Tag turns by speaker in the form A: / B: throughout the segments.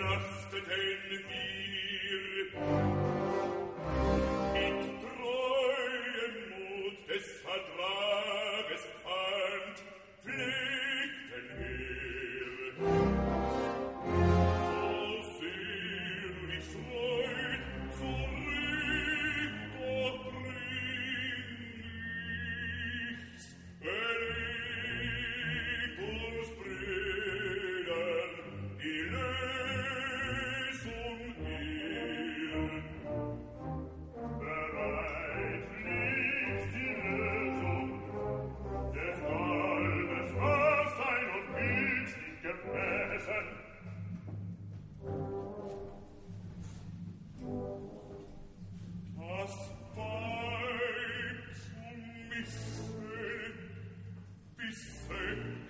A: rasteten wir.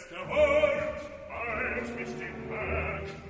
A: letzte Wort, eins mit dem Herrn,